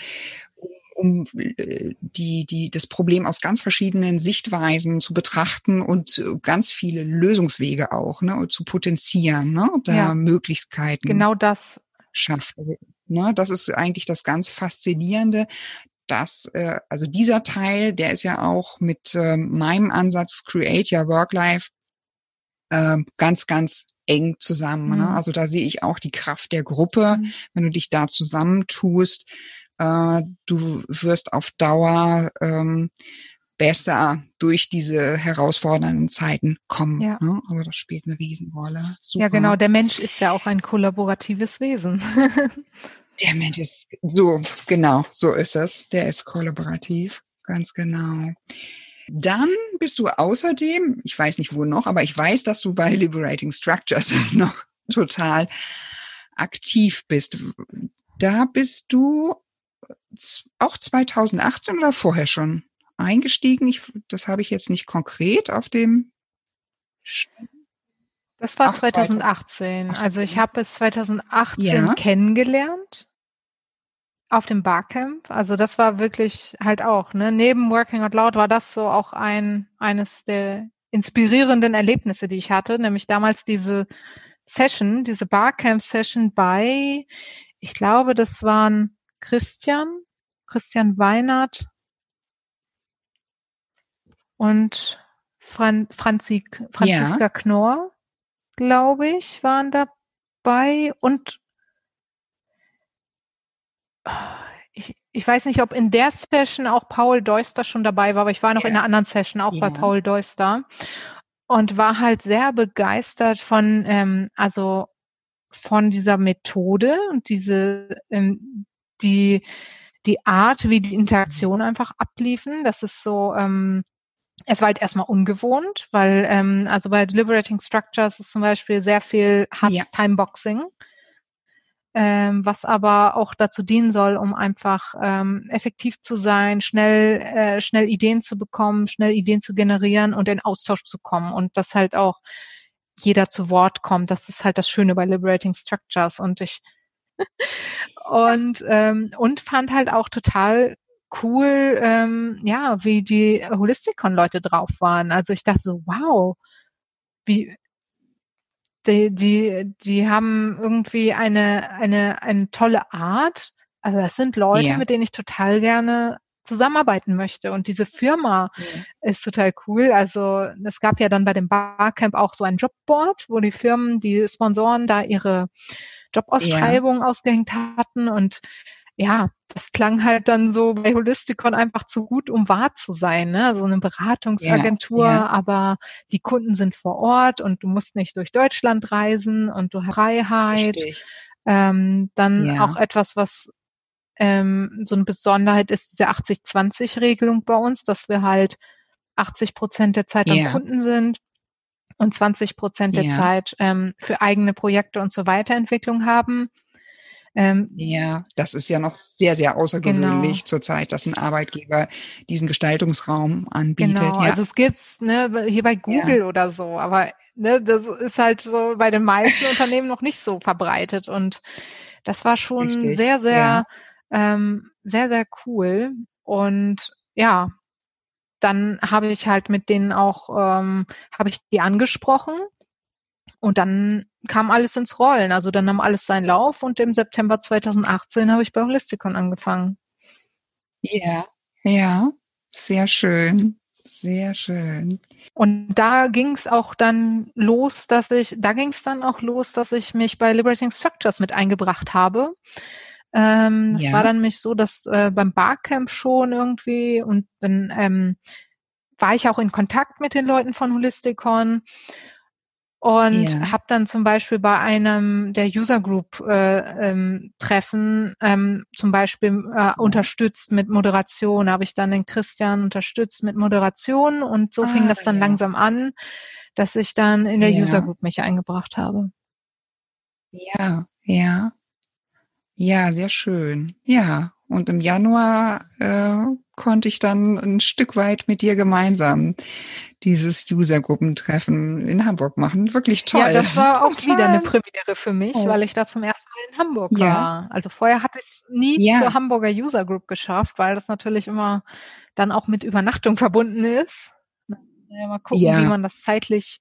um die, die, das Problem aus ganz verschiedenen Sichtweisen zu betrachten und ganz viele Lösungswege auch ne, zu potenzieren, ne, da ja. Möglichkeiten. Genau das. Schafft. Also, ne, das ist eigentlich das ganz Faszinierende, dass, äh, also dieser Teil, der ist ja auch mit äh, meinem Ansatz Create Your Work Life äh, ganz, ganz eng zusammen. Ne? Mhm. Ne? Also da sehe ich auch die Kraft der Gruppe, mhm. wenn du dich da zusammentust. Äh, du wirst auf Dauer ähm, besser durch diese herausfordernden Zeiten kommen. Ja. Ne? Also das spielt eine Riesenrolle. Super. Ja, genau. Der Mensch ist ja auch ein kollaboratives Wesen. Der Mensch ist so, genau, so ist es. Der ist kollaborativ, ganz genau. Dann bist du außerdem, ich weiß nicht wo noch, aber ich weiß, dass du bei Liberating Structures noch total aktiv bist. Da bist du auch 2018 oder vorher schon eingestiegen? Ich, das habe ich jetzt nicht konkret auf dem. Das war Ach, 2018. 2018. Also ich habe es 2018 ja. kennengelernt auf dem Barcamp. Also das war wirklich halt auch, ne, neben Working Out Loud war das so auch ein, eines der inspirierenden Erlebnisse, die ich hatte, nämlich damals diese Session, diese Barcamp-Session bei, ich glaube, das waren Christian, Christian Weinert und Fran Franzi, Franziska ja. Knorr, glaube ich, waren dabei und ich, ich weiß nicht, ob in der Session auch Paul Deuster schon dabei war, aber ich war noch ja. in einer anderen Session auch ja. bei Paul Deuster und war halt sehr begeistert von, ähm, also von dieser Methode und diese, ähm, die, die Art, wie die Interaktion einfach abliefen. Das ist so, ähm, es war halt erstmal ungewohnt, weil ähm, also bei Deliberating Structures ist zum Beispiel sehr viel hartes ja. Timeboxing ähm, was aber auch dazu dienen soll, um einfach ähm, effektiv zu sein, schnell, äh, schnell Ideen zu bekommen, schnell Ideen zu generieren und in Austausch zu kommen und dass halt auch jeder zu Wort kommt. Das ist halt das Schöne bei Liberating Structures und ich und ähm, und fand halt auch total cool, ähm, ja, wie die Holisticon-Leute drauf waren. Also ich dachte so, wow, wie die, die, die haben irgendwie eine, eine, eine tolle Art. Also das sind Leute, ja. mit denen ich total gerne zusammenarbeiten möchte. Und diese Firma ja. ist total cool. Also es gab ja dann bei dem Barcamp auch so ein Jobboard, wo die Firmen, die Sponsoren da ihre Jobausschreibungen ja. ausgehängt hatten. Und ja, das klang halt dann so bei Holisticon einfach zu gut, um wahr zu sein. Ne? So eine Beratungsagentur, ja, ja. aber die Kunden sind vor Ort und du musst nicht durch Deutschland reisen und du hast Freiheit. Ähm, dann ja. auch etwas, was ähm, so eine Besonderheit ist, diese 80-20-Regelung bei uns, dass wir halt 80 Prozent der Zeit am Kunden sind und 20 Prozent der Zeit ähm, für eigene Projekte und zur Weiterentwicklung haben. Ähm, ja, das ist ja noch sehr, sehr außergewöhnlich genau. zurzeit, dass ein Arbeitgeber diesen Gestaltungsraum anbietet. Genau, ja. also es gibt's ne, hier bei Google ja. oder so, aber ne, das ist halt so bei den meisten Unternehmen noch nicht so verbreitet und das war schon Richtig. sehr, sehr, ja. ähm, sehr, sehr cool und ja, dann habe ich halt mit denen auch, ähm, habe ich die angesprochen und dann kam alles ins Rollen. Also dann nahm alles seinen Lauf und im September 2018 habe ich bei Holisticon angefangen. Ja, ja, sehr schön. Sehr schön. Und da ging es auch dann los, dass ich, da ging es dann auch los, dass ich mich bei Liberating Structures mit eingebracht habe. Ähm, es ja. war dann mich so, dass äh, beim Barcamp schon irgendwie und dann ähm, war ich auch in Kontakt mit den Leuten von Holisticon und yeah. habe dann zum Beispiel bei einem der User Group äh, ähm, Treffen ähm, zum Beispiel äh, unterstützt mit Moderation, habe ich dann den Christian unterstützt mit Moderation und so ah, fing das dann ja. langsam an, dass ich dann in der ja. User Group mich eingebracht habe. Ja, ja. Ja, sehr schön. Ja, und im Januar äh, konnte ich dann ein Stück weit mit dir gemeinsam dieses Usergruppentreffen in Hamburg machen. Wirklich toll. Ja, das war auch Total. wieder eine Premiere für mich, oh. weil ich da zum ersten Mal in Hamburg ja. war. Also vorher hatte ich es nie ja. zur Hamburger User Group geschafft, weil das natürlich immer dann auch mit Übernachtung verbunden ist. Mal gucken, ja. wie man das zeitlich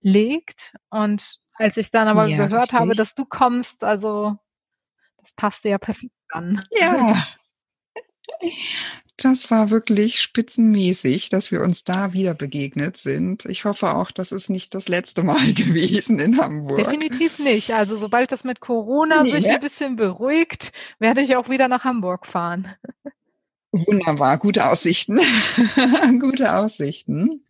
legt. Und als ich dann aber gehört richtig. habe, dass du kommst, also das passte ja perfekt an. Ja. Das war wirklich spitzenmäßig, dass wir uns da wieder begegnet sind. Ich hoffe auch, das ist nicht das letzte Mal gewesen in Hamburg. Definitiv nicht. Also sobald das mit Corona nee, sich ne? ein bisschen beruhigt, werde ich auch wieder nach Hamburg fahren. Wunderbar, gute Aussichten. gute Aussichten.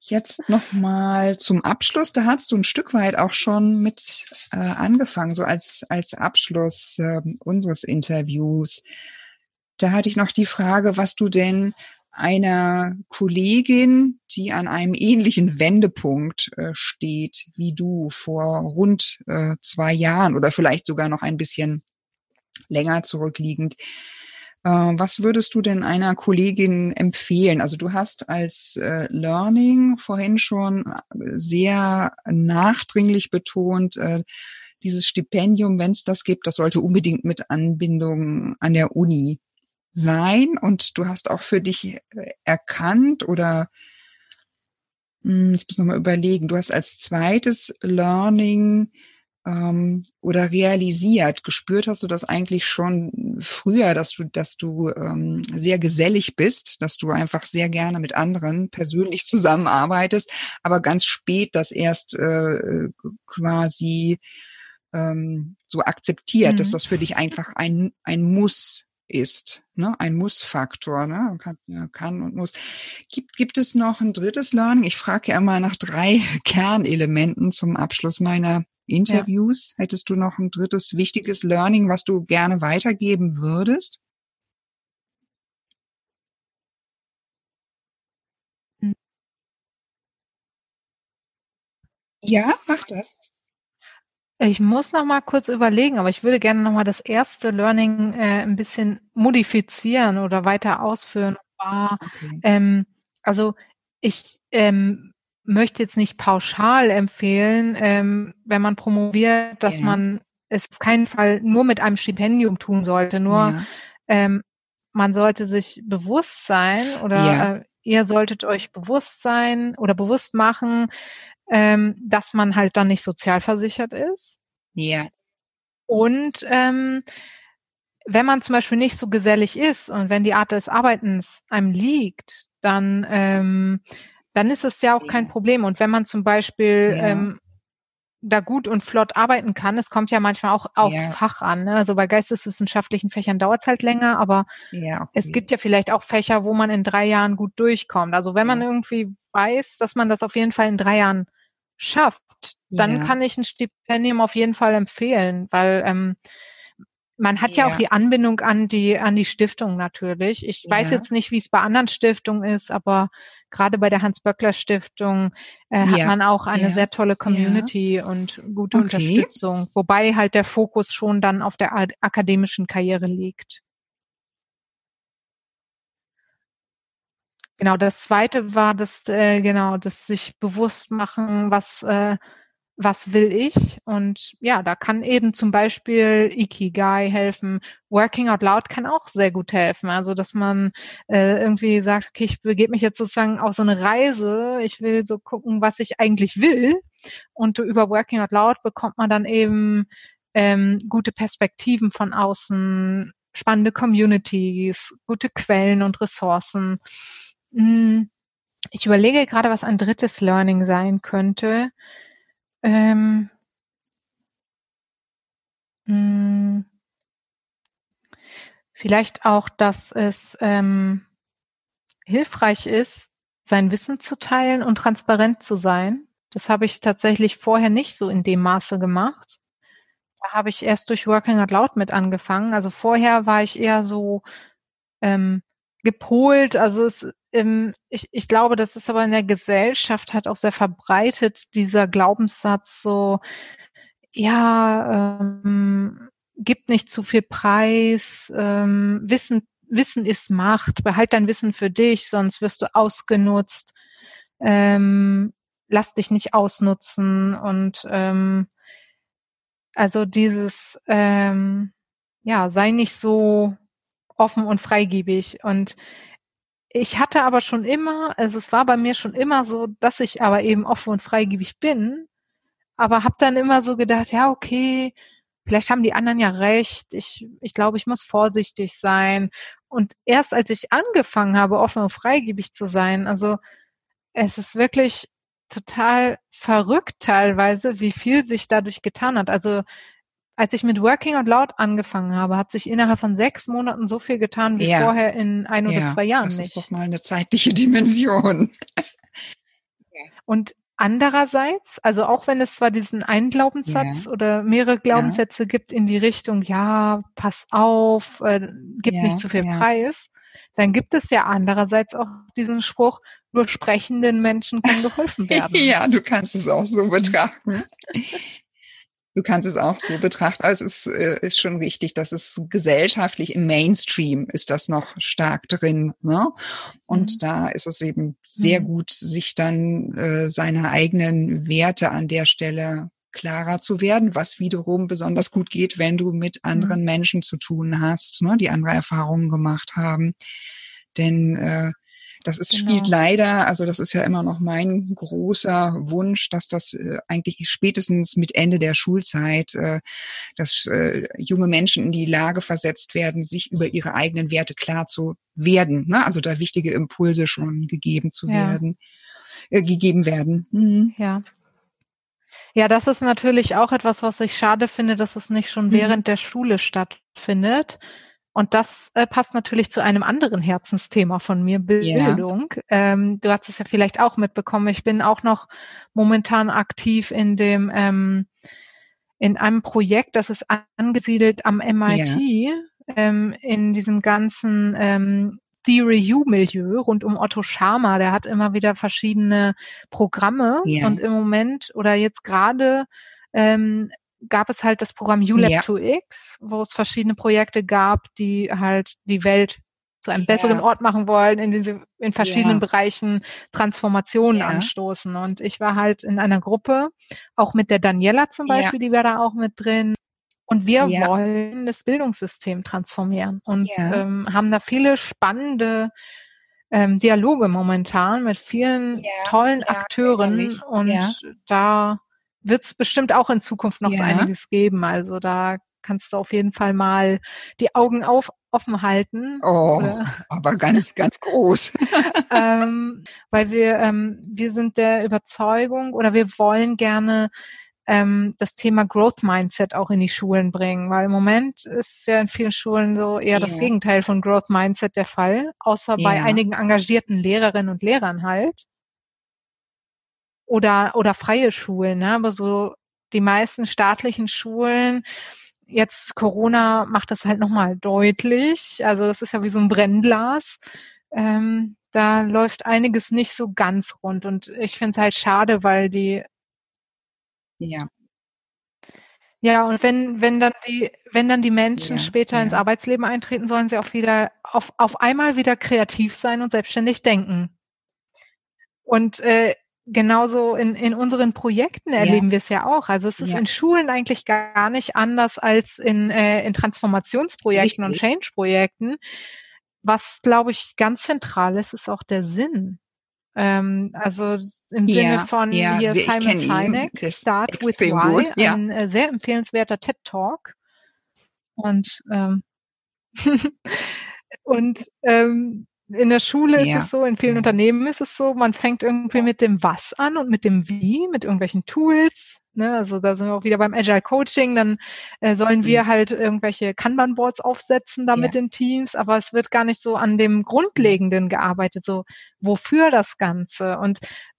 Jetzt nochmal zum Abschluss. Da hast du ein Stück weit auch schon mit äh, angefangen, so als, als Abschluss äh, unseres Interviews. Da hatte ich noch die Frage, was du denn einer Kollegin, die an einem ähnlichen Wendepunkt äh, steht wie du vor rund äh, zwei Jahren oder vielleicht sogar noch ein bisschen länger zurückliegend, äh, was würdest du denn einer Kollegin empfehlen? Also du hast als äh, Learning vorhin schon sehr nachdringlich betont, äh, dieses Stipendium, wenn es das gibt, das sollte unbedingt mit Anbindung an der Uni sein. Und du hast auch für dich äh, erkannt oder hm, ich muss nochmal überlegen, du hast als zweites Learning ähm, oder realisiert, gespürt hast du das eigentlich schon früher, dass du, dass du ähm, sehr gesellig bist, dass du einfach sehr gerne mit anderen persönlich zusammenarbeitest, aber ganz spät das erst äh, quasi ähm, so akzeptiert, mhm. dass das für dich einfach ein, ein Muss ist, ne? ein Muss-Faktor. Ne? Kannst ja kann und muss. Gibt, gibt es noch ein drittes Learning? Ich frage ja immer nach drei Kernelementen zum Abschluss meiner Interviews. Ja. Hättest du noch ein drittes wichtiges Learning, was du gerne weitergeben würdest? Hm. Ja, mach das. Ich muss noch mal kurz überlegen, aber ich würde gerne noch mal das erste Learning äh, ein bisschen modifizieren oder weiter ausführen. Und zwar, okay. ähm, also ich ähm, möchte jetzt nicht pauschal empfehlen, ähm, wenn man promoviert, dass ja. man es auf keinen Fall nur mit einem Stipendium tun sollte. Nur ja. ähm, man sollte sich bewusst sein oder ja. äh, ihr solltet euch bewusst sein oder bewusst machen, ähm, dass man halt dann nicht sozialversichert ist. Ja. Und ähm, wenn man zum Beispiel nicht so gesellig ist und wenn die Art des Arbeitens einem liegt, dann, ähm, dann ist es ja auch kein Problem. Und wenn man zum Beispiel ja. ähm, da gut und flott arbeiten kann, es kommt ja manchmal auch aufs ja. Fach an. Ne? Also bei geisteswissenschaftlichen Fächern dauert es halt länger, aber ja, okay. es gibt ja vielleicht auch Fächer, wo man in drei Jahren gut durchkommt. Also wenn man irgendwie weiß, dass man das auf jeden Fall in drei Jahren schafft, dann ja. kann ich ein Stipendium auf jeden Fall empfehlen, weil ähm, man hat ja. ja. auch die Anbindung an die an die Stiftung natürlich. Ich weiß ja. jetzt nicht, wie es bei anderen Stiftungen ist, aber gerade bei der Hans-Böckler-Stiftung äh, hat man auch eine sehr tolle Community und gute okay. Unterstützung, wobei halt der Fokus schon dann auf der akademischen Karriere liegt. Genau, das zweite war das, äh, genau, das sich bewusst machen, was, äh, was will ich? Und ja, da kann eben zum Beispiel Ikigai helfen. Working Out Loud kann auch sehr gut helfen. Also, dass man äh, irgendwie sagt, okay, ich begebe mich jetzt sozusagen auf so eine Reise. Ich will so gucken, was ich eigentlich will. Und über Working Out Loud bekommt man dann eben ähm, gute Perspektiven von außen, spannende Communities, gute Quellen und Ressourcen. Hm, ich überlege gerade, was ein drittes Learning sein könnte. Ähm, hm, vielleicht auch, dass es ähm, hilfreich ist, sein Wissen zu teilen und transparent zu sein. Das habe ich tatsächlich vorher nicht so in dem Maße gemacht. Da habe ich erst durch Working Out Loud mit angefangen. Also vorher war ich eher so ähm, gepolt. Also es, ich, ich glaube, das ist aber in der Gesellschaft halt auch sehr verbreitet, dieser Glaubenssatz so, ja, ähm, gibt nicht zu viel Preis, ähm, Wissen, Wissen ist Macht, behalt dein Wissen für dich, sonst wirst du ausgenutzt, ähm, lass dich nicht ausnutzen und ähm, also dieses, ähm, ja, sei nicht so offen und freigebig. Und ich hatte aber schon immer, also es war bei mir schon immer so, dass ich aber eben offen und freigebig bin, aber habe dann immer so gedacht, ja, okay, vielleicht haben die anderen ja recht, ich, ich glaube, ich muss vorsichtig sein. Und erst als ich angefangen habe, offen und freigebig zu sein, also es ist wirklich total verrückt teilweise, wie viel sich dadurch getan hat. Also als ich mit Working Out Loud angefangen habe, hat sich innerhalb von sechs Monaten so viel getan wie ja. vorher in ein oder ja, zwei Jahren das nicht. ist doch mal eine zeitliche Dimension. Und andererseits, also auch wenn es zwar diesen einen Glaubenssatz ja. oder mehrere Glaubenssätze gibt in die Richtung, ja, pass auf, äh, gib nicht zu viel Preis, dann gibt es ja andererseits auch diesen Spruch, nur sprechenden Menschen kann geholfen werden. ja, du kannst es auch so betrachten. Du kannst es auch so betrachten. Also es ist, äh, ist schon wichtig, dass es gesellschaftlich im Mainstream ist das noch stark drin. Ne? Und mhm. da ist es eben sehr mhm. gut, sich dann äh, seine eigenen Werte an der Stelle klarer zu werden, was wiederum besonders gut geht, wenn du mit anderen mhm. Menschen zu tun hast, ne, die andere Erfahrungen gemacht haben. Denn äh, das ist, genau. spielt leider, also das ist ja immer noch mein großer Wunsch, dass das äh, eigentlich spätestens mit Ende der Schulzeit, äh, dass äh, junge Menschen in die Lage versetzt werden, sich über ihre eigenen Werte klar zu werden. Ne? Also da wichtige Impulse schon gegeben zu ja. werden, äh, gegeben werden. Mhm. Ja. Ja, das ist natürlich auch etwas, was ich schade finde, dass es nicht schon mhm. während der Schule stattfindet. Und das äh, passt natürlich zu einem anderen Herzensthema von mir, Bildung. Ja. Ähm, du hast es ja vielleicht auch mitbekommen. Ich bin auch noch momentan aktiv in dem ähm, in einem Projekt, das ist angesiedelt am MIT, ja. ähm, in diesem ganzen ähm, Theory U-Milieu rund um Otto Scharmer. Der hat immer wieder verschiedene Programme ja. und im Moment oder jetzt gerade ähm, gab es halt das Programm ULab ja. 2X, wo es verschiedene Projekte gab, die halt die Welt zu einem besseren ja. Ort machen wollen, in diese, in verschiedenen ja. Bereichen Transformationen ja. anstoßen. Und ich war halt in einer Gruppe, auch mit der Daniela zum Beispiel, die wäre da auch mit drin. Und wir wollen das Bildungssystem transformieren und ähm, haben da viele spannende ähm, Dialoge momentan mit vielen tollen Akteuren und da wird es bestimmt auch in Zukunft noch ja. so einiges geben. Also da kannst du auf jeden Fall mal die Augen auf, offen halten. Oh, oder? aber ganz, ganz groß. ähm, weil wir, ähm, wir sind der Überzeugung oder wir wollen gerne ähm, das Thema Growth Mindset auch in die Schulen bringen, weil im Moment ist ja in vielen Schulen so eher ja. das Gegenteil von Growth Mindset der Fall, außer ja. bei einigen engagierten Lehrerinnen und Lehrern halt oder, oder freie Schulen, ne? aber so die meisten staatlichen Schulen, jetzt Corona macht das halt nochmal deutlich. Also das ist ja wie so ein Brennglas. Ähm, da läuft einiges nicht so ganz rund. Und ich finde es halt schade, weil die ja. Ja, und wenn, wenn dann die, wenn dann die Menschen ja, später ja. ins Arbeitsleben eintreten, sollen sie auch wieder auf, auf einmal wieder kreativ sein und selbstständig denken. Und äh, genauso in, in unseren Projekten erleben ja. wir es ja auch. Also es ist ja. in Schulen eigentlich gar nicht anders als in, äh, in Transformationsprojekten Richtig. und Change-Projekten. Was, glaube ich, ganz zentral ist, ist auch der Sinn. Ähm, also im ja, Sinne von hier Simon Sinek, Start with Why, ja. ein äh, sehr empfehlenswerter TED-Talk. Und ähm, und ähm, in der Schule ja. ist es so, in vielen Unternehmen ist es so, man fängt irgendwie mit dem Was an und mit dem Wie, mit irgendwelchen Tools. Ne? Also da sind wir auch wieder beim Agile Coaching, dann äh, sollen wir halt irgendwelche Kanban-Boards aufsetzen da ja. mit den Teams, aber es wird gar nicht so an dem Grundlegenden gearbeitet, so wofür das Ganze. Und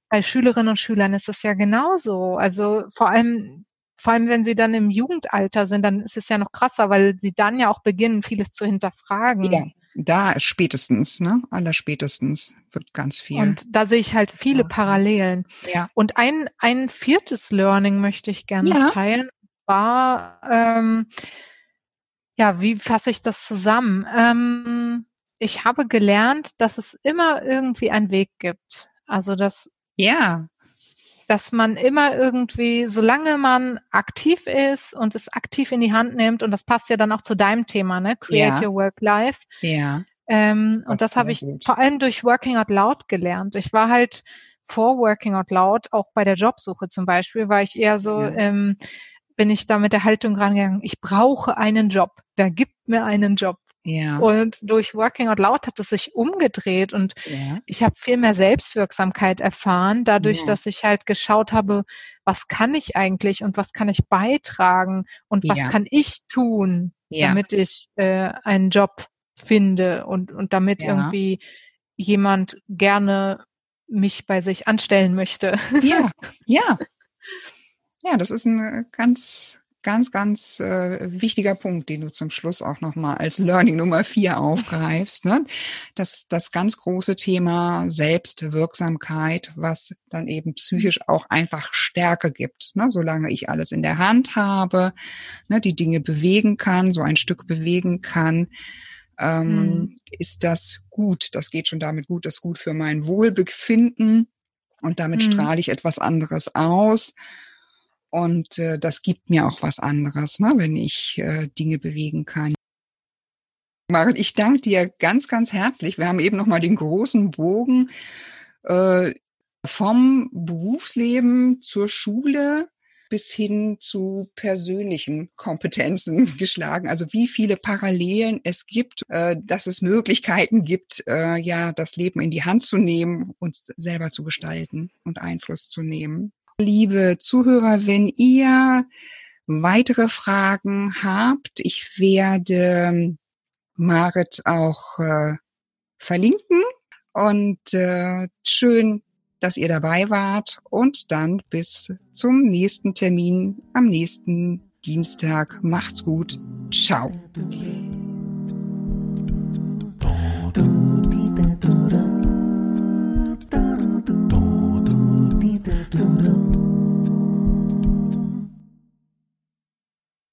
bei Schülerinnen und Schülern ist es ja genauso. Also vor allem vor allem wenn sie dann im Jugendalter sind, dann ist es ja noch krasser, weil sie dann ja auch beginnen, vieles zu hinterfragen. Ja da spätestens, ne? Allerspätestens wird ganz viel. Und da sehe ich halt viele. Parallelen. Ja. Und ein, ein viertes Learning möchte ich gerne ja. teilen, war, ähm, ja, wie fasse ich das zusammen? Ähm, ich habe gelernt, dass es immer irgendwie einen Weg gibt. Also, dass ja dass man immer irgendwie, solange man aktiv ist und es aktiv in die Hand nimmt, und das passt ja dann auch zu deinem Thema, ne? Create ja. your work life. Ja. Ähm, und das habe ich gut. vor allem durch Working Out Loud gelernt. Ich war halt vor Working Out Loud, auch bei der Jobsuche zum Beispiel, war ich eher so, ja. ähm, bin ich da mit der Haltung rangegangen, ich brauche einen Job. Wer gibt mir einen Job? Ja. Und durch Working Out Loud hat es sich umgedreht und ja. ich habe viel mehr Selbstwirksamkeit erfahren, dadurch, ja. dass ich halt geschaut habe, was kann ich eigentlich und was kann ich beitragen und was kann ich tun, damit ich äh, einen Job finde und, und damit irgendwie jemand gerne mich bei sich anstellen möchte. Ja, ja. Ja, das ist ein ganz ganz, ganz äh, wichtiger Punkt, den du zum Schluss auch nochmal als Learning Nummer vier aufgreifst. Ne? Das, das ganz große Thema Selbstwirksamkeit, was dann eben psychisch auch einfach Stärke gibt. Ne? Solange ich alles in der Hand habe, ne, die Dinge bewegen kann, so ein Stück bewegen kann, ähm, mhm. ist das gut. Das geht schon damit gut, das ist gut für mein Wohlbefinden und damit mhm. strahle ich etwas anderes aus. Und äh, das gibt mir auch was anderes, ne, wenn ich äh, Dinge bewegen kann. Marit, ich danke dir ganz, ganz herzlich. Wir haben eben noch mal den großen Bogen äh, vom Berufsleben zur Schule bis hin zu persönlichen Kompetenzen geschlagen. Also wie viele Parallelen es gibt, äh, dass es Möglichkeiten gibt, äh, ja, das Leben in die Hand zu nehmen und selber zu gestalten und Einfluss zu nehmen liebe Zuhörer, wenn ihr weitere Fragen habt, ich werde Marit auch äh, verlinken und äh, schön, dass ihr dabei wart und dann bis zum nächsten Termin am nächsten Dienstag. Macht's gut. Ciao. do do